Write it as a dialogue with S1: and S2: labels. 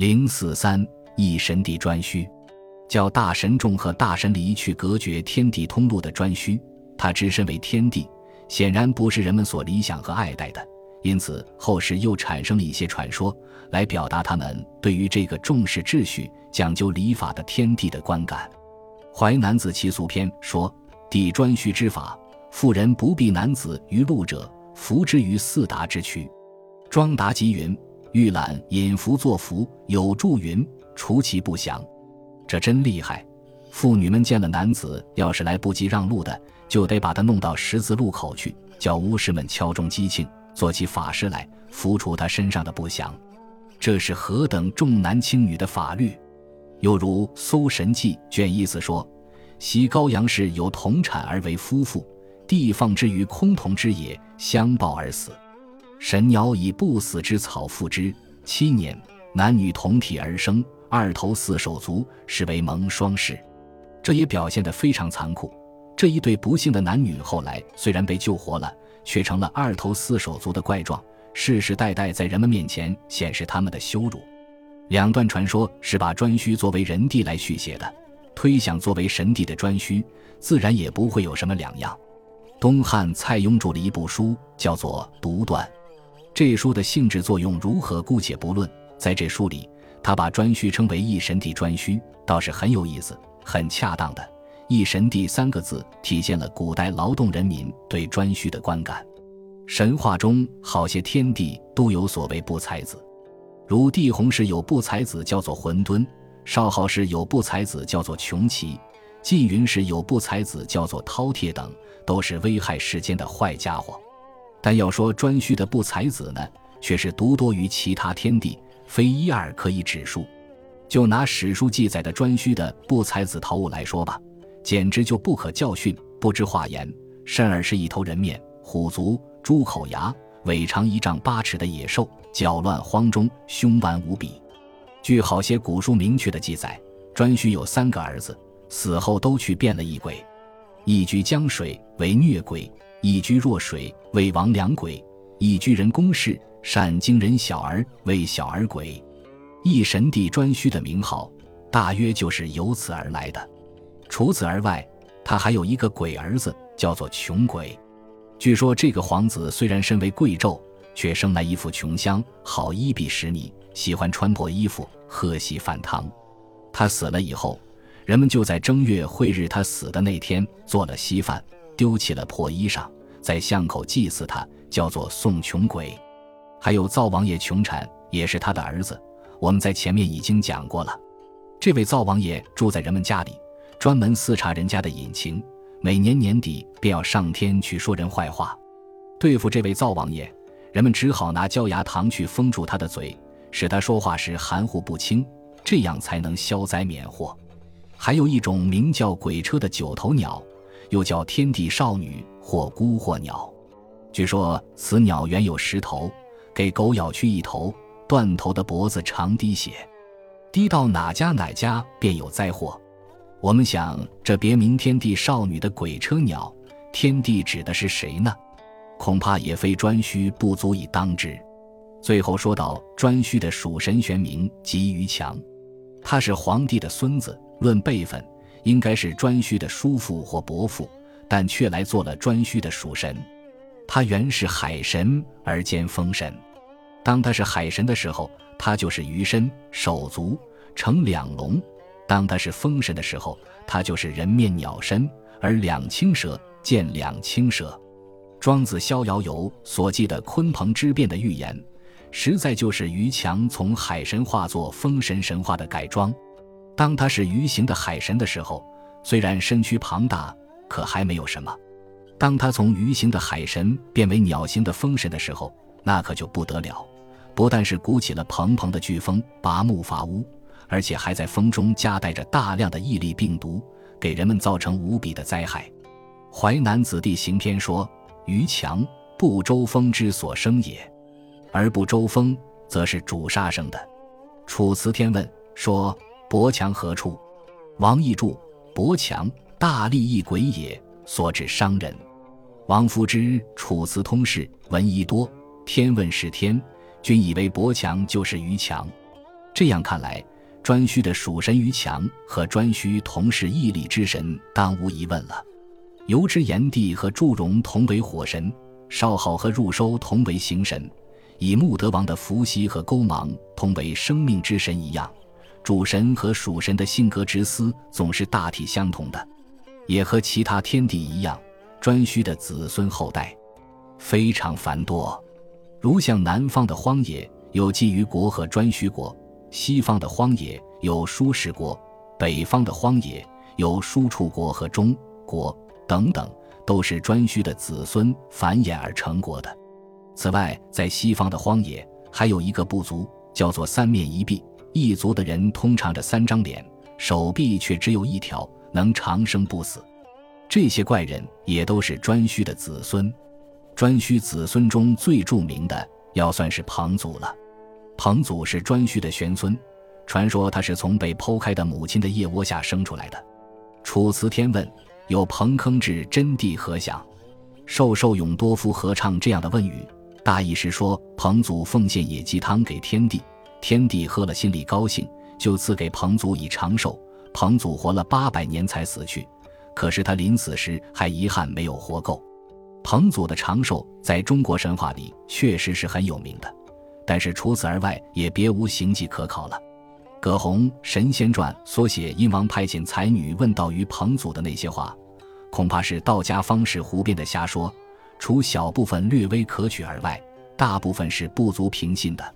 S1: 零四三一神帝颛顼，叫大神众和大神离去隔绝天地通路的颛顼，他只身为天帝，显然不是人们所理想和爱戴的。因此，后世又产生了一些传说，来表达他们对于这个重视秩序、讲究礼法的天地的观感。《淮南子·齐俗篇》说：“帝颛顼之法，妇人不避男子于路者，服之于四达之躯。”庄达吉云。玉览引符作符，有注云：“除其不祥。”这真厉害！妇女们见了男子要是来不及让路的，就得把他弄到十字路口去，叫巫师们敲钟击磬，做起法事来，符除他身上的不祥。这是何等重男轻女的法律！又如《搜神记》卷一字说：“袭羔羊氏有同产而为夫妇，地放之于空峒之野，相抱而死。”神鸟以不死之草覆之，七年，男女同体而生，二头四手足，是为蒙双氏。这也表现得非常残酷。这一对不幸的男女后来虽然被救活了，却成了二头四手足的怪状，世世代代在人们面前显示他们的羞辱。两段传说是把颛顼作为人帝来续写的，推想作为神帝的颛顼，自然也不会有什么两样。东汉蔡邕著了一部书，叫做《独断》。这书的性质作用如何，姑且不论。在这书里，他把颛顼称为“一神帝颛顼”，倒是很有意思、很恰当的。“一神帝”三个字体现了古代劳动人民对颛顼的观感。神话中好些天地都有所谓不才子，如帝鸿时有不才子叫做浑敦，少昊时有不才子叫做穷奇，缙云时有不才子叫做饕餮等，都是危害世间的坏家伙。但要说颛顼的不才子呢，却是独多于其他天地，非一二可以指数。就拿史书记载的颛顼的不才子陶武来说吧，简直就不可教训，不知化言，甚而是一头人面虎足、猪口牙，尾长一丈八尺的野兽，搅乱荒中，凶顽无比。据好些古书明确的记载，颛顼有三个儿子，死后都去变了异鬼，一居江水为虐鬼。以居弱水为王良鬼，以居人公事善惊人小儿为小儿鬼，一神帝颛顼的名号大约就是由此而来的。除此而外，他还有一个鬼儿子，叫做穷鬼。据说这个皇子虽然身为贵胄，却生来一副穷相，好衣比食米，喜欢穿破衣服，喝稀饭汤。他死了以后，人们就在正月晦日他死的那天做了稀饭。丢弃了破衣裳，在巷口祭祀他，叫做送穷鬼。还有灶王爷穷产，也是他的儿子。我们在前面已经讲过了。这位灶王爷住在人们家里，专门视察人家的隐情。每年年底便要上天去说人坏话。对付这位灶王爷，人们只好拿焦牙糖去封住他的嘴，使他说话时含糊不清，这样才能消灾免祸。还有一种名叫鬼车的九头鸟。又叫天地少女或孤或鸟，据说此鸟原有十头，给狗咬去一头，断头的脖子常滴血，滴到哪家哪家便有灾祸。我们想，这别名天地少女的鬼车鸟，天地指的是谁呢？恐怕也非颛顼不足以当之。最后说到颛顼的属神玄名即于强，他是皇帝的孙子，论辈分。应该是颛顼的叔父或伯父，但却来做了颛顼的属神。他原是海神而兼风神。当他是海神的时候，他就是鱼身手足成两龙；当他是风神的时候，他就是人面鸟身而两青蛇见两青蛇。庄子《逍遥游》所记的鲲鹏之变的预言，实在就是于强从海神化作风神神话的改装。当他是鱼形的海神的时候，虽然身躯庞大，可还没有什么；当他从鱼形的海神变为鸟形的风神的时候，那可就不得了，不但是鼓起了蓬蓬的飓风，拔木伐屋，而且还在风中夹带着大量的疫力病毒，给人们造成无比的灾害。《淮南子·地形篇》说：“鱼强，不周风之所生也，而不周风，则是主杀生的。”《楚辞天问》说。伯强何处？王逸注：伯强，大利益鬼也，所指商人。王夫之《楚辞通释》文一多，天问是天，均以为伯强就是于强。这样看来，颛顼的属神于强和颛顼同是毅力之神，当无疑问了。由之炎帝和祝融同为火神，少昊和入收同为行神，以穆德王的伏羲和勾芒同为生命之神一样，主神和属神的性格之思总是大体相同的，也和其他天帝一样，颛顼的子孙后代非常繁多。如像南方的荒野有季于国和颛顼国，西方的荒野有舒氏国，北方的荒野有舒处国和中国等等，都是颛顼的子孙繁衍而成国的。此外，在西方的荒野还有一个部族，叫做三面一臂。异族的人通常着三张脸，手臂却只有一条，能长生不死。这些怪人也都是颛顼的子孙。颛顼子孙中最著名的，要算是彭祖了。彭祖是颛顼的玄孙，传说他是从被剖开的母亲的腋窝下生出来的。《楚辞天问》有“彭坑至真谛何祥？寿寿永多夫合唱”这样的问语，大意是说彭祖奉献野鸡汤给天帝，天帝喝了心里高兴，就赐给彭祖以长寿。彭祖活了八百年才死去，可是他临死时还遗憾没有活够。彭祖的长寿在中国神话里确实是很有名的，但是除此而外也别无行迹可考了。葛洪《神仙传》所写殷王派遣才女问道于彭祖的那些话，恐怕是道家方士胡编的瞎说，除小部分略微可取而外，大部分是不足凭信的。